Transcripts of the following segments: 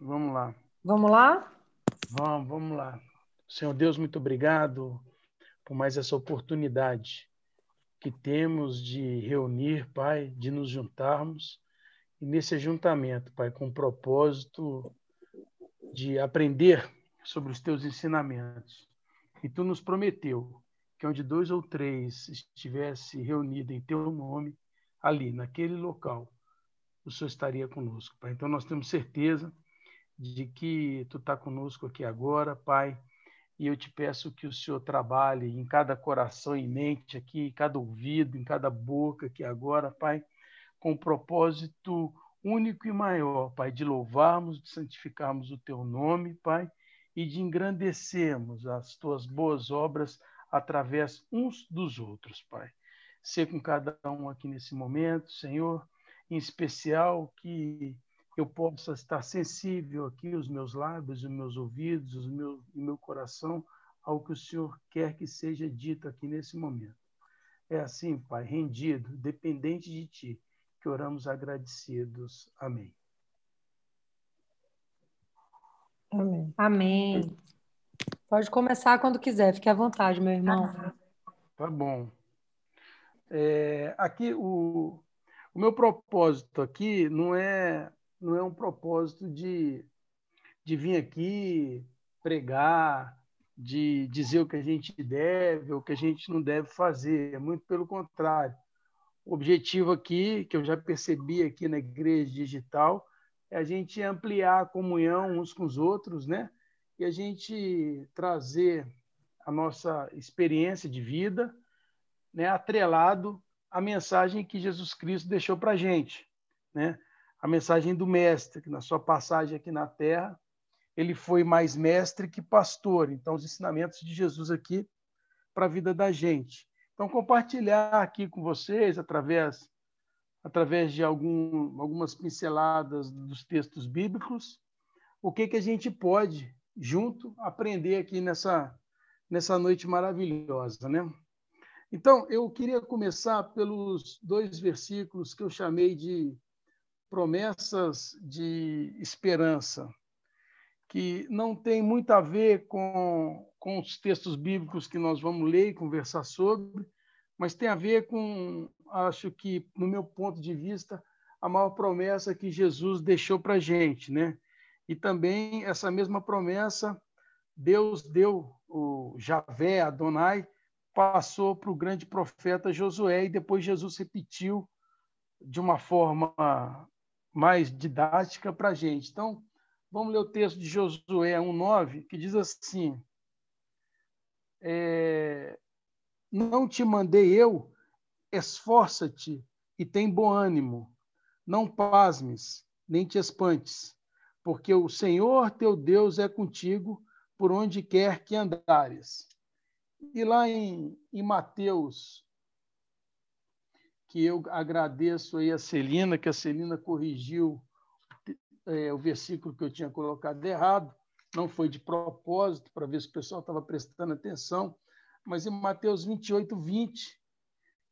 Vamos lá. Vamos lá? Vamos, vamos lá. Senhor Deus, muito obrigado por mais essa oportunidade que temos de reunir, Pai, de nos juntarmos e nesse ajuntamento, Pai, com o propósito de aprender sobre os teus ensinamentos. E tu nos prometeu que onde dois ou três estivesse reunido em teu nome, ali, naquele local, o Senhor estaria conosco, Pai. Então nós temos certeza de que tu está conosco aqui agora, Pai, e eu te peço que o Senhor trabalhe em cada coração e mente aqui, em cada ouvido, em cada boca aqui agora, Pai, com um propósito único e maior, Pai, de louvarmos, de santificarmos o teu nome, Pai, e de engrandecermos as tuas boas obras através uns dos outros, Pai. Ser com cada um aqui nesse momento, Senhor, em especial que eu possa estar sensível aqui, os meus lábios, os meus ouvidos, os meus, o meu coração, ao que o Senhor quer que seja dito aqui nesse momento. É assim, Pai, rendido, dependente de Ti, que oramos agradecidos. Amém. Amém. Amém. Pode começar quando quiser, fique à vontade, meu irmão. Tá bom. É, aqui o, o meu propósito aqui não é não é um propósito de, de vir aqui pregar, de dizer o que a gente deve ou o que a gente não deve fazer. É muito pelo contrário. O objetivo aqui, que eu já percebi aqui na igreja digital, é a gente ampliar a comunhão uns com os outros, né? E a gente trazer a nossa experiência de vida, né, atrelado à mensagem que Jesus Cristo deixou para a gente, né? A mensagem do mestre, que na sua passagem aqui na Terra, ele foi mais mestre que pastor. Então, os ensinamentos de Jesus aqui para a vida da gente. Então, compartilhar aqui com vocês, através, através de algum, algumas pinceladas dos textos bíblicos, o que, que a gente pode, junto, aprender aqui nessa, nessa noite maravilhosa. Né? Então, eu queria começar pelos dois versículos que eu chamei de promessas de esperança, que não tem muito a ver com com os textos bíblicos que nós vamos ler e conversar sobre, mas tem a ver com, acho que, no meu ponto de vista, a maior promessa que Jesus deixou para a gente, né? E também essa mesma promessa Deus deu, o Javé, Adonai, passou para o grande profeta Josué e depois Jesus repetiu de uma forma mais didática para a gente. Então, vamos ler o texto de Josué 1,9, que diz assim: é, não te mandei eu, esforça-te e tem bom ânimo, não pasmes, nem te espantes, porque o Senhor teu Deus é contigo por onde quer que andares. E lá em, em Mateus, que eu agradeço aí a Celina, que a Celina corrigiu é, o versículo que eu tinha colocado errado, não foi de propósito, para ver se o pessoal estava prestando atenção, mas em Mateus 28, 20,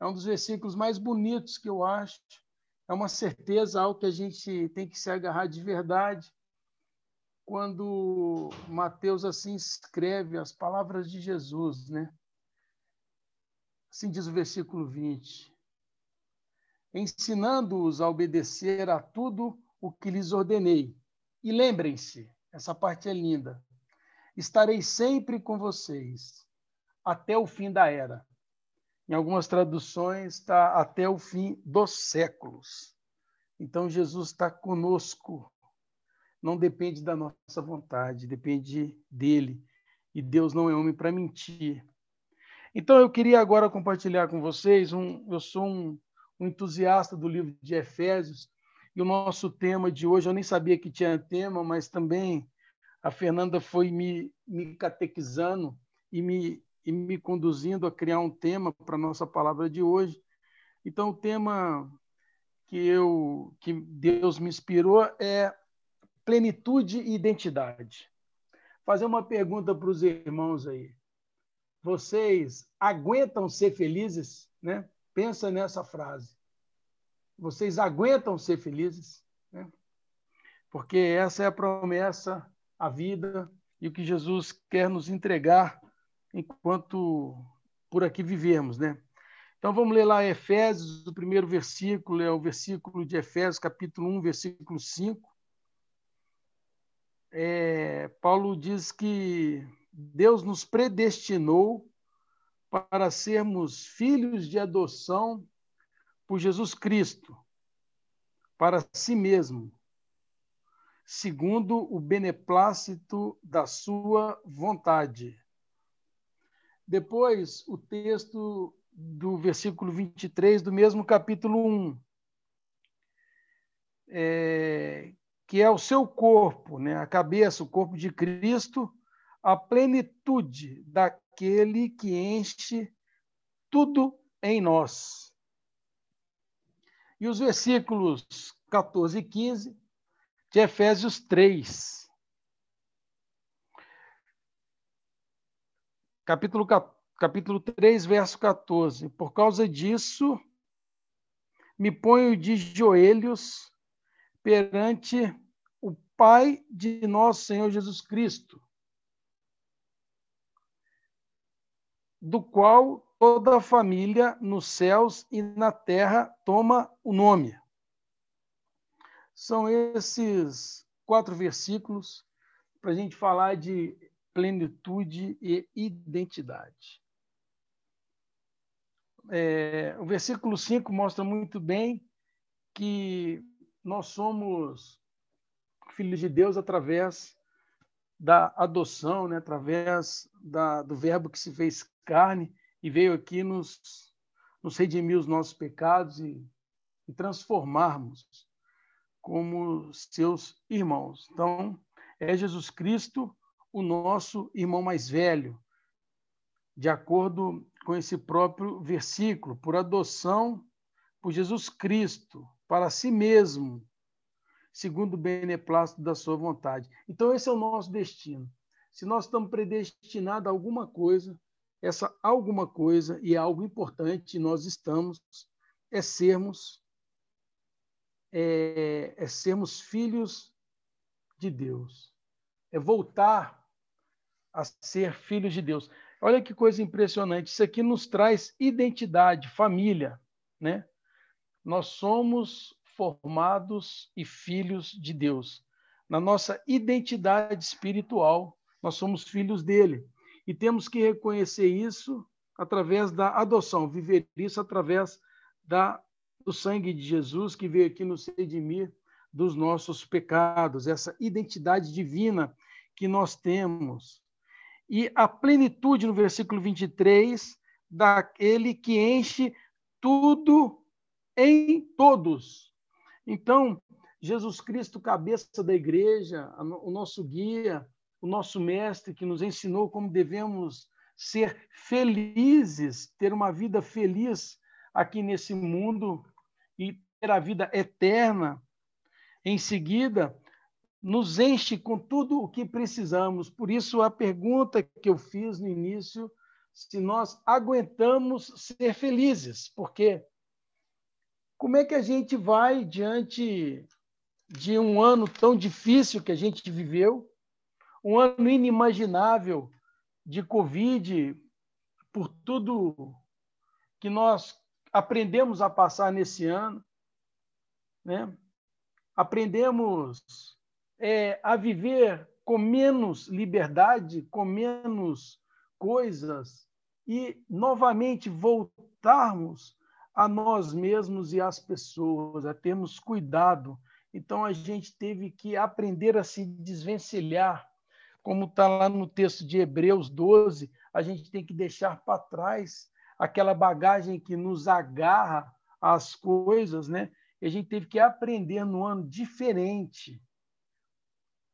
é um dos versículos mais bonitos que eu acho. É uma certeza, algo que a gente tem que se agarrar de verdade. Quando Mateus assim escreve as palavras de Jesus, né? Assim diz o versículo 20: Ensinando-os a obedecer a tudo o que lhes ordenei. E lembrem-se, essa parte é linda. Estarei sempre com vocês até o fim da era. Em algumas traduções está até o fim dos séculos. Então Jesus está conosco. Não depende da nossa vontade, depende dele. E Deus não é homem para mentir. Então eu queria agora compartilhar com vocês um, eu sou um, um entusiasta do livro de Efésios e o nosso tema de hoje, eu nem sabia que tinha tema, mas também a Fernanda foi me, me catequizando e me, e me conduzindo a criar um tema para a nossa palavra de hoje. Então, o tema que, eu, que Deus me inspirou é plenitude e identidade. Fazer uma pergunta para os irmãos aí. Vocês aguentam ser felizes? Né? Pensa nessa frase. Vocês aguentam ser felizes? Né? porque essa é a promessa, a vida e o que Jesus quer nos entregar enquanto por aqui vivemos, né? Então vamos ler lá Efésios, o primeiro versículo é o versículo de Efésios, capítulo 1, versículo 5. É, Paulo diz que Deus nos predestinou para sermos filhos de adoção por Jesus Cristo, para si mesmo, segundo o beneplácito da sua vontade. Depois, o texto do versículo 23 do mesmo capítulo 1, é, que é o seu corpo, né, a cabeça, o corpo de Cristo, a plenitude daquele que enche tudo em nós. E os versículos 14 e 15 de Efésios 3. Capítulo, capítulo 3, verso 14. Por causa disso, me ponho de joelhos perante o Pai de nosso Senhor Jesus Cristo, do qual toda a família nos céus e na terra toma o nome. São esses quatro versículos para a gente falar de plenitude e identidade. É, o versículo 5 mostra muito bem que nós somos filhos de Deus através da adoção, né? através da, do Verbo que se fez carne e veio aqui nos, nos redimir os nossos pecados e, e transformarmos como seus irmãos. Então, é Jesus Cristo o nosso irmão mais velho, de acordo com esse próprio versículo, por adoção por Jesus Cristo, para si mesmo, segundo o beneplácito da sua vontade. Então, esse é o nosso destino. Se nós estamos predestinados a alguma coisa, essa alguma coisa, e algo importante, nós estamos, é sermos, é, é sermos filhos de Deus. É voltar a ser filhos de Deus. Olha que coisa impressionante. Isso aqui nos traz identidade, família, né? Nós somos formados e filhos de Deus. Na nossa identidade espiritual, nós somos filhos dele. E temos que reconhecer isso através da adoção, viver isso através da, do sangue de Jesus que veio aqui nos redimir dos nossos pecados, essa identidade divina que nós temos. E a plenitude, no versículo 23, daquele que enche tudo em todos. Então, Jesus Cristo, cabeça da igreja, o nosso guia, o nosso mestre que nos ensinou como devemos ser felizes, ter uma vida feliz aqui nesse mundo e ter a vida eterna. Em seguida, nos enche com tudo o que precisamos. Por isso, a pergunta que eu fiz no início, se nós aguentamos ser felizes, porque como é que a gente vai diante de um ano tão difícil que a gente viveu, um ano inimaginável de Covid, por tudo que nós aprendemos a passar nesse ano, né? aprendemos é, a viver com menos liberdade, com menos coisas, e novamente voltarmos a nós mesmos e às pessoas, a termos cuidado. Então a gente teve que aprender a se desvencilhar como está lá no texto de Hebreus 12, a gente tem que deixar para trás aquela bagagem que nos agarra às coisas, né? E a gente teve que aprender no ano diferente.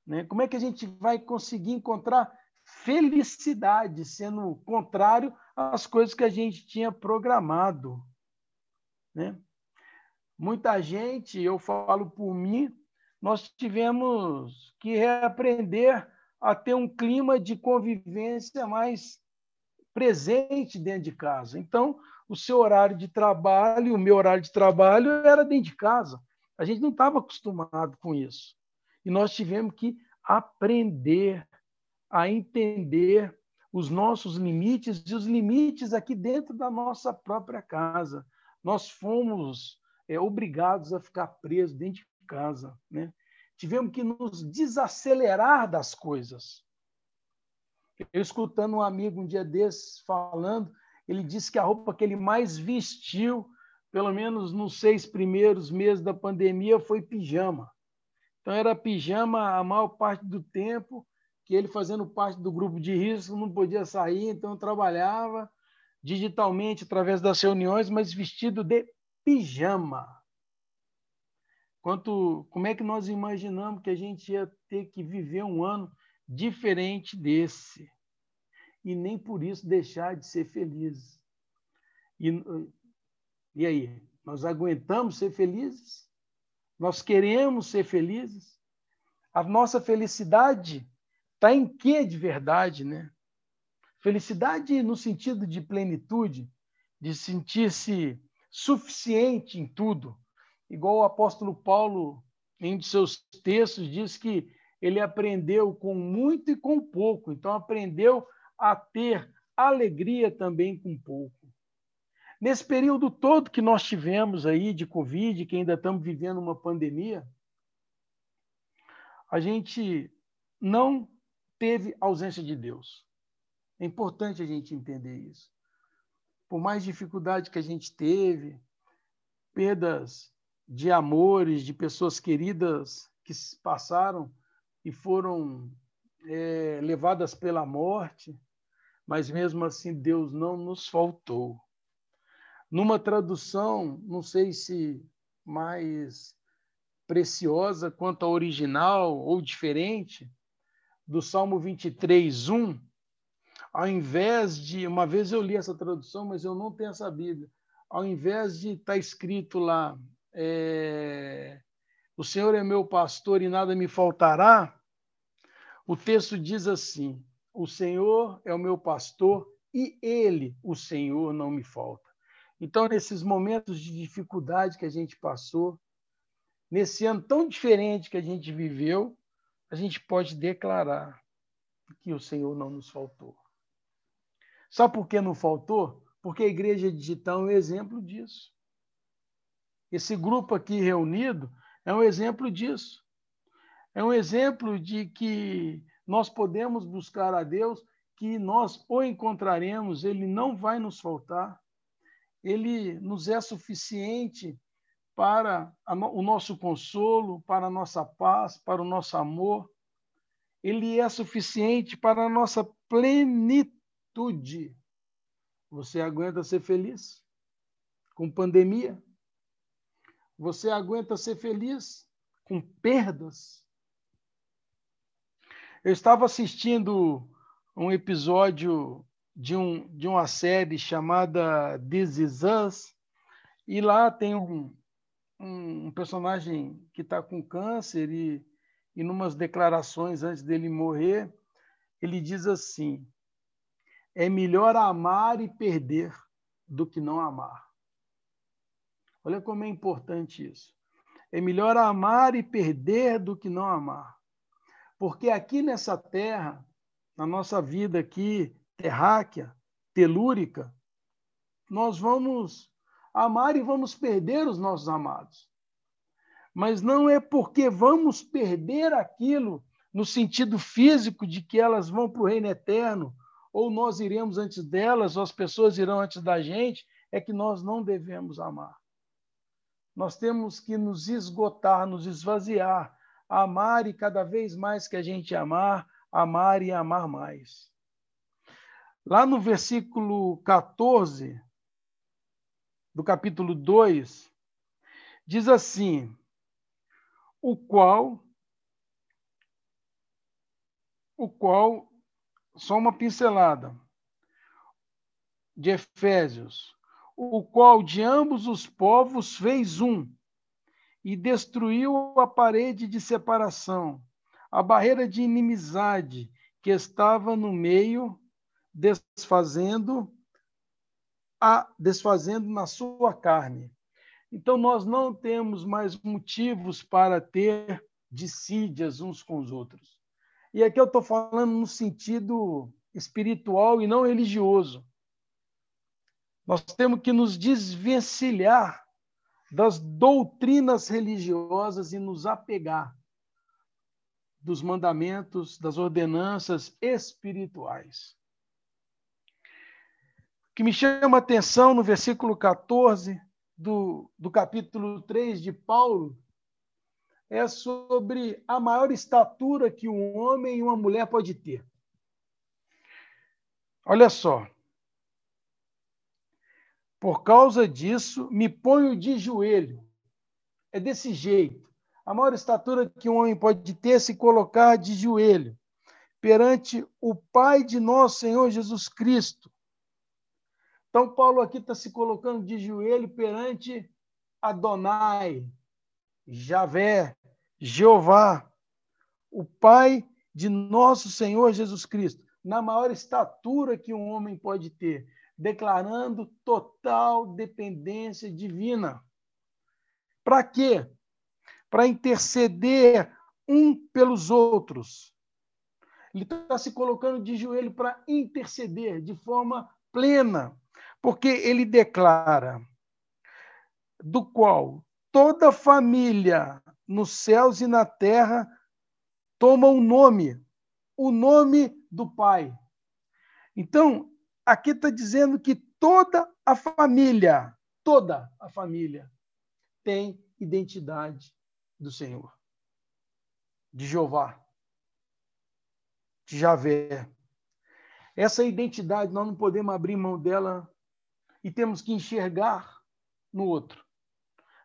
Né? Como é que a gente vai conseguir encontrar felicidade sendo contrário às coisas que a gente tinha programado? Né? Muita gente, eu falo por mim, nós tivemos que reaprender a ter um clima de convivência mais presente dentro de casa. Então, o seu horário de trabalho, o meu horário de trabalho era dentro de casa. A gente não estava acostumado com isso. E nós tivemos que aprender a entender os nossos limites e os limites aqui dentro da nossa própria casa. Nós fomos é, obrigados a ficar presos dentro de casa. Né? Tivemos que nos desacelerar das coisas. Eu escutando um amigo um dia desses falando, ele disse que a roupa que ele mais vestiu, pelo menos nos seis primeiros meses da pandemia, foi pijama. Então era pijama a maior parte do tempo, que ele fazendo parte do grupo de risco não podia sair, então trabalhava digitalmente através das reuniões, mas vestido de pijama. Quanto, como é que nós imaginamos que a gente ia ter que viver um ano diferente desse? E nem por isso deixar de ser feliz. E, e aí, nós aguentamos ser felizes? Nós queremos ser felizes? A nossa felicidade está em quê de verdade, né? Felicidade no sentido de plenitude, de sentir-se suficiente em tudo. Igual o apóstolo Paulo, em um de seus textos, diz que ele aprendeu com muito e com pouco. Então, aprendeu a ter alegria também com pouco. Nesse período todo que nós tivemos aí de Covid, que ainda estamos vivendo uma pandemia, a gente não teve ausência de Deus. É importante a gente entender isso. Por mais dificuldade que a gente teve, perdas de amores, de pessoas queridas que passaram e foram é, levadas pela morte, mas mesmo assim Deus não nos faltou. Numa tradução, não sei se mais preciosa quanto a original ou diferente, do Salmo 23, 1, ao invés de. Uma vez eu li essa tradução, mas eu não tenho essa Bíblia. Ao invés de estar tá escrito lá, é, o Senhor é meu pastor e nada me faltará, o texto diz assim: O Senhor é o meu pastor e ele, o Senhor, não me falta. Então, nesses momentos de dificuldade que a gente passou, nesse ano tão diferente que a gente viveu, a gente pode declarar que o Senhor não nos faltou. Sabe por que não faltou? Porque a igreja digital é um exemplo disso. Esse grupo aqui reunido é um exemplo disso. É um exemplo de que nós podemos buscar a Deus, que nós o encontraremos, ele não vai nos faltar. Ele nos é suficiente para o nosso consolo, para a nossa paz, para o nosso amor. Ele é suficiente para a nossa plenitude. Você aguenta ser feliz com pandemia? Você aguenta ser feliz com perdas? Eu estava assistindo um episódio de, um, de uma série chamada This Is Us, e lá tem um, um, um personagem que está com câncer e, e, numas declarações antes dele morrer, ele diz assim: é melhor amar e perder do que não amar. Olha como é importante isso. É melhor amar e perder do que não amar. Porque aqui nessa terra, na nossa vida aqui, terráquea, telúrica, nós vamos amar e vamos perder os nossos amados. Mas não é porque vamos perder aquilo no sentido físico de que elas vão para o reino eterno, ou nós iremos antes delas, ou as pessoas irão antes da gente, é que nós não devemos amar. Nós temos que nos esgotar, nos esvaziar, amar e cada vez mais que a gente amar, amar e amar mais. Lá no versículo 14, do capítulo 2, diz assim: o qual o qual só uma pincelada de Efésios, o qual de ambos os povos fez um e destruiu a parede de separação, a barreira de inimizade que estava no meio, desfazendo a desfazendo na sua carne. Então nós não temos mais motivos para ter dissídias uns com os outros. E aqui eu estou falando no sentido espiritual e não religioso. Nós temos que nos desvencilhar das doutrinas religiosas e nos apegar dos mandamentos, das ordenanças espirituais. O que me chama a atenção no versículo 14 do, do capítulo 3 de Paulo é sobre a maior estatura que um homem e uma mulher pode ter. Olha só. Por causa disso, me ponho de joelho. É desse jeito. A maior estatura que um homem pode ter é se colocar de joelho perante o Pai de nosso Senhor Jesus Cristo. Então, Paulo aqui está se colocando de joelho perante Adonai, Javé, Jeová, o Pai de nosso Senhor Jesus Cristo, na maior estatura que um homem pode ter, declarando total dependência divina. Para quê? Para interceder um pelos outros. Ele está se colocando de joelho para interceder de forma plena, porque ele declara: do qual toda família nos céus e na terra toma um nome, o nome do Pai. Então, aqui está dizendo que toda a família, toda a família, tem identidade do Senhor, de Jeová, de Javé. Essa identidade nós não podemos abrir mão dela e temos que enxergar no outro.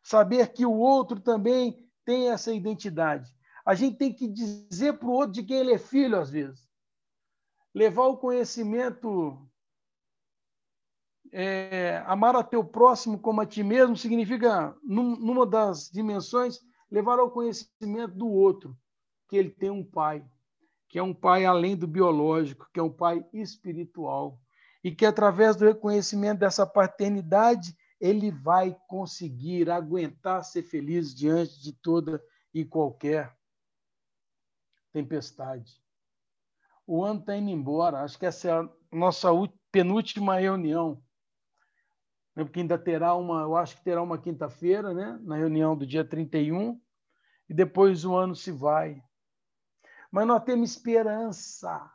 Saber que o outro também tem essa identidade. A gente tem que dizer para o outro de quem ele é filho, às vezes. Levar o conhecimento. É, amar a teu próximo como a ti mesmo significa, num, numa das dimensões, levar ao conhecimento do outro que ele tem um pai, que é um pai além do biológico, que é um pai espiritual. E que através do reconhecimento dessa paternidade, ele vai conseguir aguentar ser feliz diante de toda e qualquer tempestade. O ano está indo embora, acho que essa é a nossa penúltima reunião. Né, porque ainda terá uma, eu acho que terá uma quinta-feira, né? na reunião do dia 31, e depois o ano se vai. Mas nós temos esperança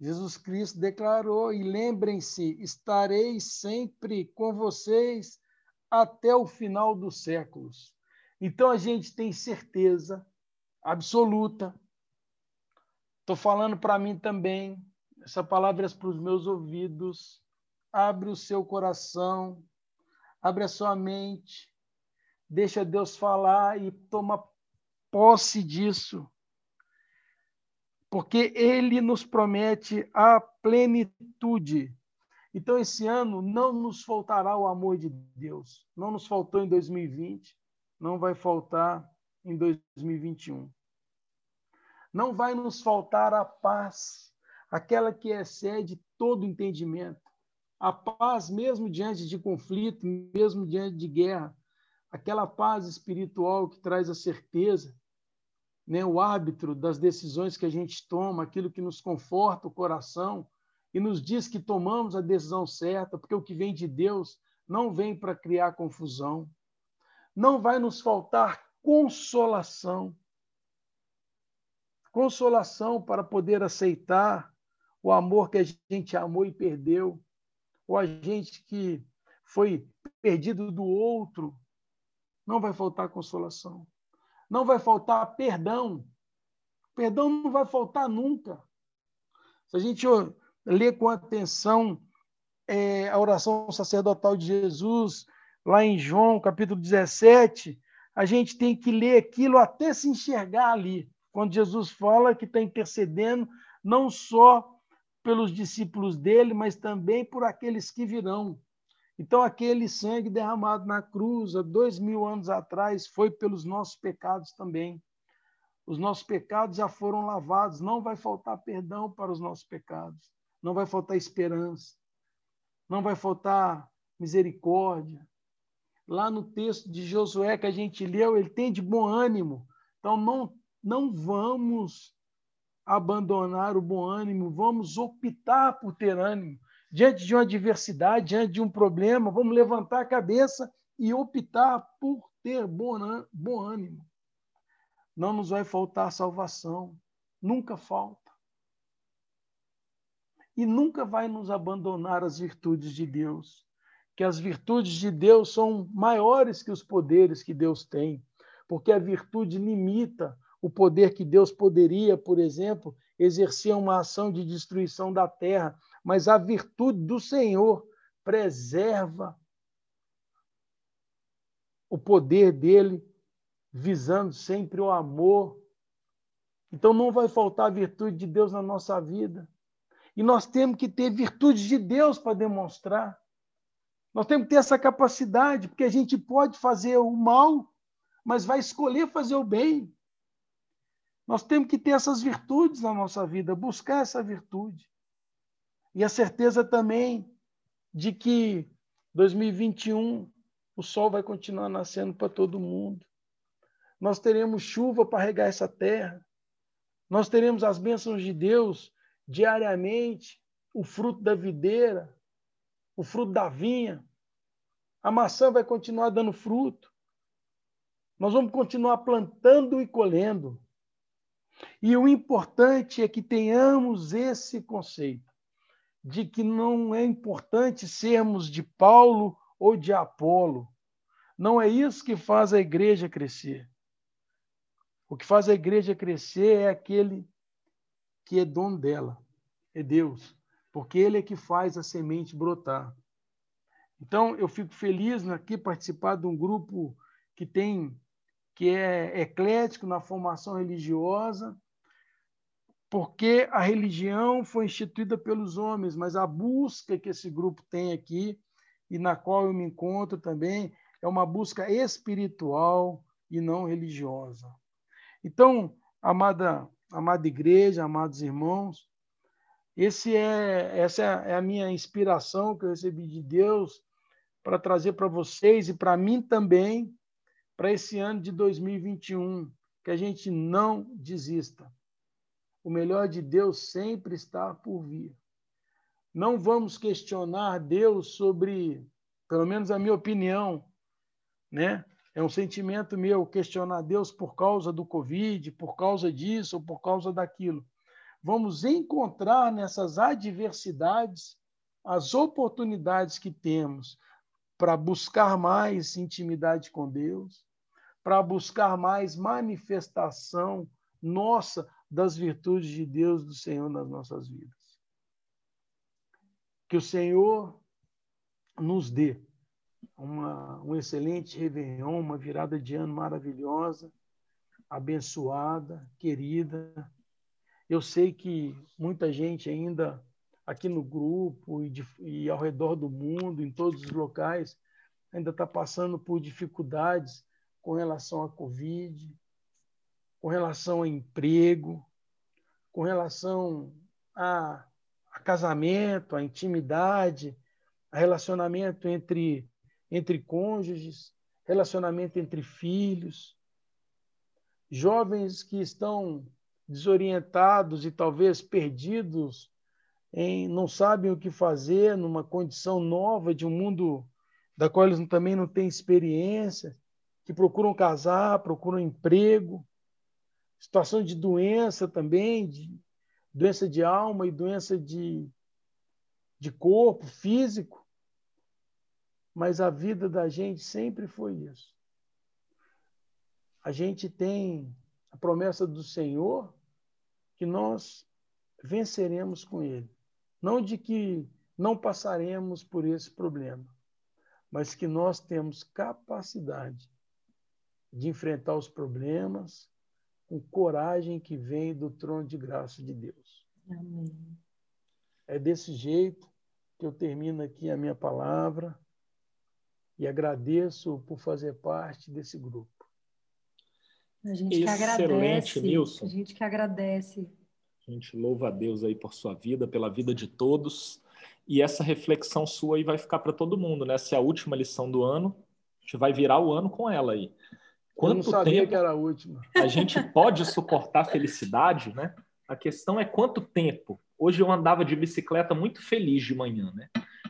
Jesus Cristo declarou: e lembrem-se, estarei sempre com vocês até o final dos séculos. Então a gente tem certeza absoluta. Estou falando para mim também, essa palavra é para os meus ouvidos. Abre o seu coração, abre a sua mente, deixa Deus falar e toma posse disso porque ele nos promete a plenitude. Então, esse ano não nos faltará o amor de Deus. Não nos faltou em 2020, não vai faltar em 2021. Não vai nos faltar a paz, aquela que excede todo entendimento. A paz, mesmo diante de conflito, mesmo diante de guerra, aquela paz espiritual que traz a certeza né, o árbitro das decisões que a gente toma, aquilo que nos conforta o coração e nos diz que tomamos a decisão certa, porque o que vem de Deus não vem para criar confusão. Não vai nos faltar consolação. Consolação para poder aceitar o amor que a gente amou e perdeu, ou a gente que foi perdido do outro. Não vai faltar consolação não vai faltar perdão. Perdão não vai faltar nunca. Se a gente ler com atenção é, a oração sacerdotal de Jesus, lá em João, capítulo 17, a gente tem que ler aquilo até se enxergar ali, quando Jesus fala que está intercedendo não só pelos discípulos dele, mas também por aqueles que virão. Então, aquele sangue derramado na cruz há dois mil anos atrás foi pelos nossos pecados também. Os nossos pecados já foram lavados, não vai faltar perdão para os nossos pecados, não vai faltar esperança, não vai faltar misericórdia. Lá no texto de Josué que a gente leu, ele tem de bom ânimo, Então, não, não vamos abandonar o bom ânimo, vamos optar por ter ânimo. Diante de uma adversidade, diante de um problema, vamos levantar a cabeça e optar por ter bom, ânimo. Não nos vai faltar salvação, nunca falta. E nunca vai nos abandonar as virtudes de Deus, que as virtudes de Deus são maiores que os poderes que Deus tem, porque a virtude limita o poder que Deus poderia, por exemplo, exercer uma ação de destruição da terra, mas a virtude do Senhor preserva o poder dele, visando sempre o amor. Então não vai faltar a virtude de Deus na nossa vida. E nós temos que ter virtude de Deus para demonstrar. Nós temos que ter essa capacidade, porque a gente pode fazer o mal, mas vai escolher fazer o bem. Nós temos que ter essas virtudes na nossa vida, buscar essa virtude. E a certeza também de que 2021 o sol vai continuar nascendo para todo mundo. Nós teremos chuva para regar essa terra. Nós teremos as bênçãos de Deus diariamente, o fruto da videira, o fruto da vinha. A maçã vai continuar dando fruto. Nós vamos continuar plantando e colhendo. E o importante é que tenhamos esse conceito de que não é importante sermos de Paulo ou de Apolo. Não é isso que faz a igreja crescer. O que faz a igreja crescer é aquele que é dono dela, é Deus, porque ele é que faz a semente brotar. Então, eu fico feliz aqui participar de um grupo que tem que é eclético na formação religiosa, porque a religião foi instituída pelos homens, mas a busca que esse grupo tem aqui e na qual eu me encontro também é uma busca espiritual e não religiosa. Então, amada, amada igreja, amados irmãos, esse é, essa é a minha inspiração que eu recebi de Deus para trazer para vocês e para mim também para esse ano de 2021, que a gente não desista. O melhor de Deus sempre está por vir. Não vamos questionar Deus sobre, pelo menos a minha opinião, né? É um sentimento meu questionar Deus por causa do Covid, por causa disso ou por causa daquilo. Vamos encontrar nessas adversidades as oportunidades que temos para buscar mais intimidade com Deus, para buscar mais manifestação nossa das virtudes de Deus, do Senhor nas nossas vidas. Que o Senhor nos dê uma, um excelente Réveillon, uma virada de ano maravilhosa, abençoada, querida. Eu sei que muita gente ainda aqui no grupo e, de, e ao redor do mundo, em todos os locais, ainda está passando por dificuldades com relação à Covid, com relação a emprego, com relação a, a casamento, a intimidade, a relacionamento entre, entre cônjuges, relacionamento entre filhos, jovens que estão desorientados e talvez perdidos, em, não sabem o que fazer numa condição nova de um mundo da qual eles também não têm experiência que procuram casar, procuram emprego, situação de doença também, de doença de alma e doença de, de corpo físico. Mas a vida da gente sempre foi isso. A gente tem a promessa do Senhor que nós venceremos com Ele. Não de que não passaremos por esse problema, mas que nós temos capacidade de enfrentar os problemas com coragem que vem do trono de graça de Deus. Amém. É desse jeito que eu termino aqui a minha palavra e agradeço por fazer parte desse grupo. A gente Excelente, que agradece. Nilson. A gente que agradece. A gente louva a Deus aí por sua vida, pela vida de todos. E essa reflexão sua aí vai ficar para todo mundo, né? Se é a última lição do ano, a gente vai virar o ano com ela aí Quanto Eu não sabia tempo que era a última. A gente pode suportar felicidade, né? A questão é quanto tempo. Hoje eu andava de bicicleta muito feliz de manhã, né?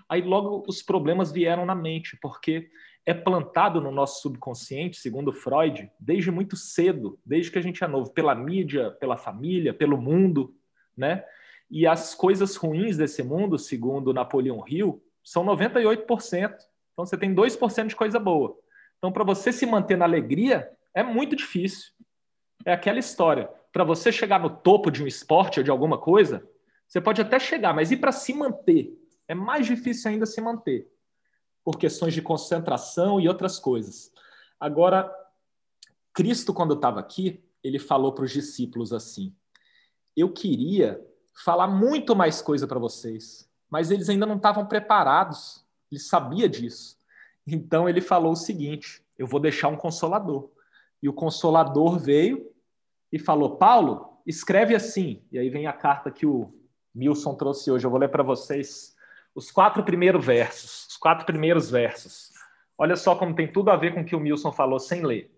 Aí logo os problemas vieram na mente, porque é plantado no nosso subconsciente, segundo Freud, desde muito cedo, desde que a gente é novo, pela mídia, pela família, pelo mundo, né? E as coisas ruins desse mundo, segundo Napoleão Hill, são 98%. Então você tem 2% de coisa boa. Então para você se manter na alegria é muito difícil. É aquela história. Para você chegar no topo de um esporte ou de alguma coisa, você pode até chegar, mas e para se manter? É mais difícil ainda se manter por questões de concentração e outras coisas. Agora, Cristo, quando estava aqui, ele falou para os discípulos assim: Eu queria falar muito mais coisa para vocês, mas eles ainda não estavam preparados. Ele sabia disso. Então ele falou o seguinte: Eu vou deixar um consolador. E o consolador veio e falou: Paulo, escreve assim. E aí vem a carta que o Milson trouxe hoje. Eu vou ler para vocês os quatro primeiros versos. Os quatro primeiros versos. Olha só como tem tudo a ver com o que o Milson falou sem ler.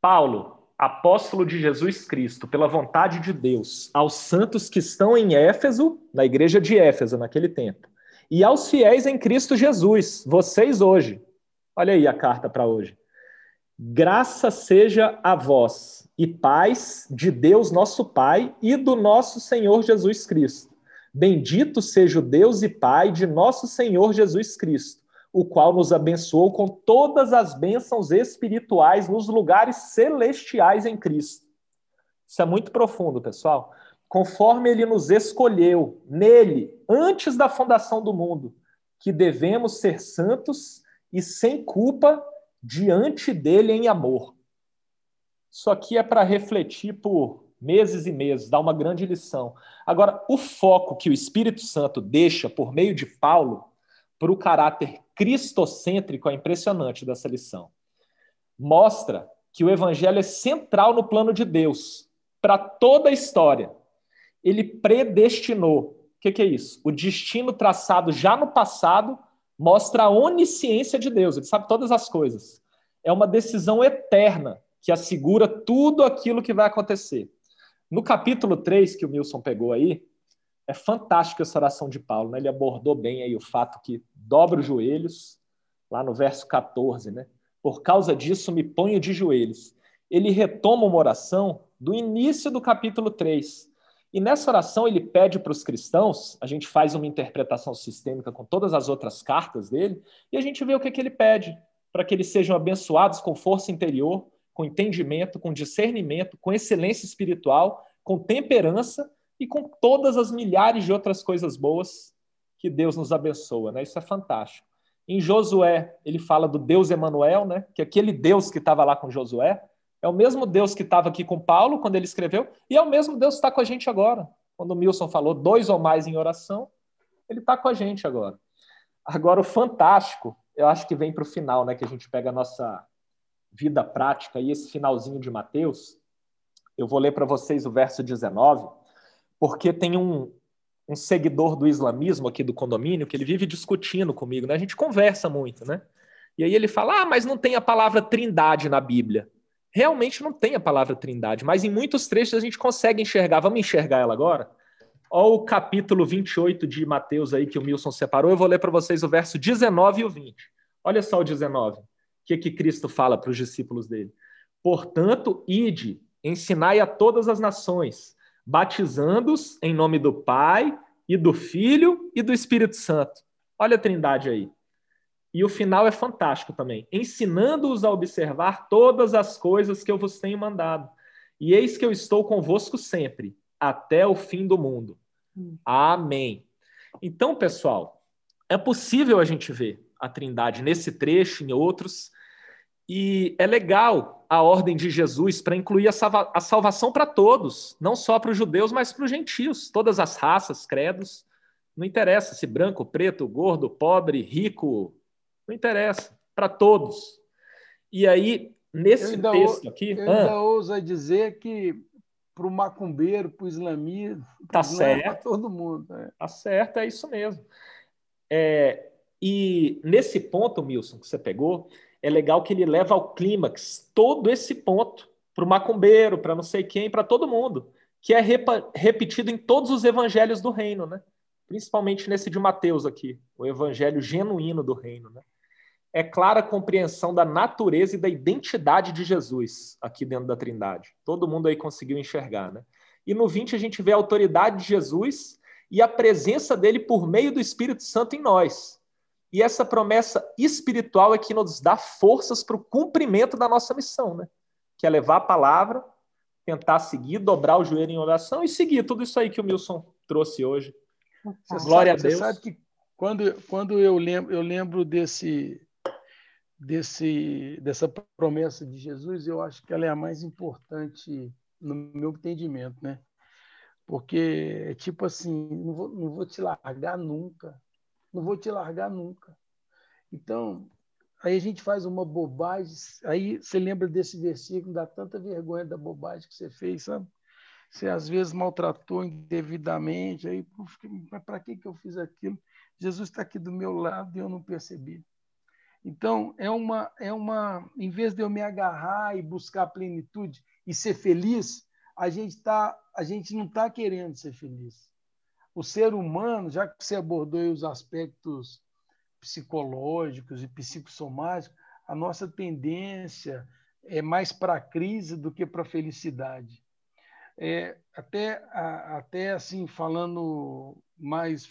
Paulo, apóstolo de Jesus Cristo, pela vontade de Deus, aos santos que estão em Éfeso, na igreja de Éfeso naquele tempo, e aos fiéis em Cristo Jesus, vocês hoje. Olha aí a carta para hoje. Graça seja a vós e paz de Deus nosso Pai e do nosso Senhor Jesus Cristo Bendito seja o Deus e Pai de nosso Senhor Jesus Cristo, o qual nos abençoou com todas as bênçãos espirituais nos lugares celestiais em Cristo. Isso é muito profundo, pessoal. Conforme ele nos escolheu nele, antes da fundação do mundo, que devemos ser santos e sem culpa diante dele em amor. Isso aqui é para refletir por meses e meses, dá uma grande lição. Agora, o foco que o Espírito Santo deixa por meio de Paulo para o caráter cristocêntrico é impressionante dessa lição. Mostra que o evangelho é central no plano de Deus para toda a história. Ele predestinou. O que, que é isso? O destino traçado já no passado mostra a onisciência de Deus. Ele sabe todas as coisas. É uma decisão eterna que assegura tudo aquilo que vai acontecer. No capítulo 3 que o Wilson pegou aí, é fantástica essa oração de Paulo, né? Ele abordou bem aí o fato que dobra os joelhos, lá no verso 14, né? Por causa disso me ponho de joelhos. Ele retoma uma oração do início do capítulo 3. E nessa oração ele pede para os cristãos, a gente faz uma interpretação sistêmica com todas as outras cartas dele, e a gente vê o que, que ele pede, para que eles sejam abençoados com força interior, com entendimento, com discernimento, com excelência espiritual, com temperança e com todas as milhares de outras coisas boas que Deus nos abençoa, né? Isso é fantástico. Em Josué, ele fala do Deus Emanuel, né? Que aquele Deus que estava lá com Josué é o mesmo Deus que estava aqui com Paulo quando ele escreveu e é o mesmo Deus que está com a gente agora. Quando o Milson falou dois ou mais em oração, ele está com a gente agora. Agora o fantástico, eu acho que vem para o final, né? Que a gente pega a nossa vida prática e esse finalzinho de Mateus, eu vou ler para vocês o verso 19, porque tem um, um seguidor do islamismo aqui do condomínio que ele vive discutindo comigo, né? A gente conversa muito, né? E aí ele fala: "Ah, mas não tem a palavra Trindade na Bíblia". Realmente não tem a palavra Trindade, mas em muitos trechos a gente consegue enxergar. Vamos enxergar ela agora? Olha o capítulo 28 de Mateus aí que o Milson separou. Eu vou ler para vocês o verso 19 e o 20. Olha só o 19 que, que Cristo fala para os discípulos dele? Portanto, ide, ensinai a todas as nações, batizando-os em nome do Pai e do Filho e do Espírito Santo. Olha a trindade aí. E o final é fantástico também. Ensinando-os a observar todas as coisas que eu vos tenho mandado. E eis que eu estou convosco sempre, até o fim do mundo. Hum. Amém. Então, pessoal, é possível a gente ver a Trindade nesse trecho, em outros, e é legal a ordem de Jesus para incluir a, salva a salvação para todos, não só para os judeus, mas para os gentios, todas as raças, credos. Não interessa se branco, preto, gordo, pobre, rico, não interessa, para todos. E aí, nesse texto aqui. Eu ainda ah, ouso dizer que para o macumbeiro, para o islamismo, tá certo. todo mundo. É. Tá certo, é isso mesmo. É, e nesse ponto, Milson, que você pegou, é legal que ele leva ao clímax todo esse ponto para o macumbeiro, para não sei quem, para todo mundo, que é repetido em todos os evangelhos do reino, né? principalmente nesse de Mateus aqui, o evangelho genuíno do reino. Né? É clara compreensão da natureza e da identidade de Jesus aqui dentro da Trindade. Todo mundo aí conseguiu enxergar. Né? E no 20 a gente vê a autoridade de Jesus e a presença dele por meio do Espírito Santo em nós. E essa promessa espiritual é que nos dá forças para o cumprimento da nossa missão, né? que é levar a palavra, tentar seguir, dobrar o joelho em oração e seguir tudo isso aí que o Milson trouxe hoje. Você Glória sabe, a Deus. Você sabe que quando, quando eu lembro, eu lembro desse, desse, dessa promessa de Jesus, eu acho que ela é a mais importante no meu entendimento, né? Porque é tipo assim, não vou, não vou te largar nunca, não vou te largar nunca. Então, aí a gente faz uma bobagem, aí você lembra desse versículo, dá tanta vergonha da bobagem que você fez, sabe? Você às vezes maltratou indevidamente, aí, para que, que eu fiz aquilo? Jesus está aqui do meu lado e eu não percebi. Então, é uma, é uma, em vez de eu me agarrar e buscar plenitude e ser feliz, a gente, tá, a gente não está querendo ser feliz. O ser humano, já que você abordou os aspectos psicológicos e psicossomáticos, a nossa tendência é mais para a crise do que para a felicidade. É, até, até assim, falando mais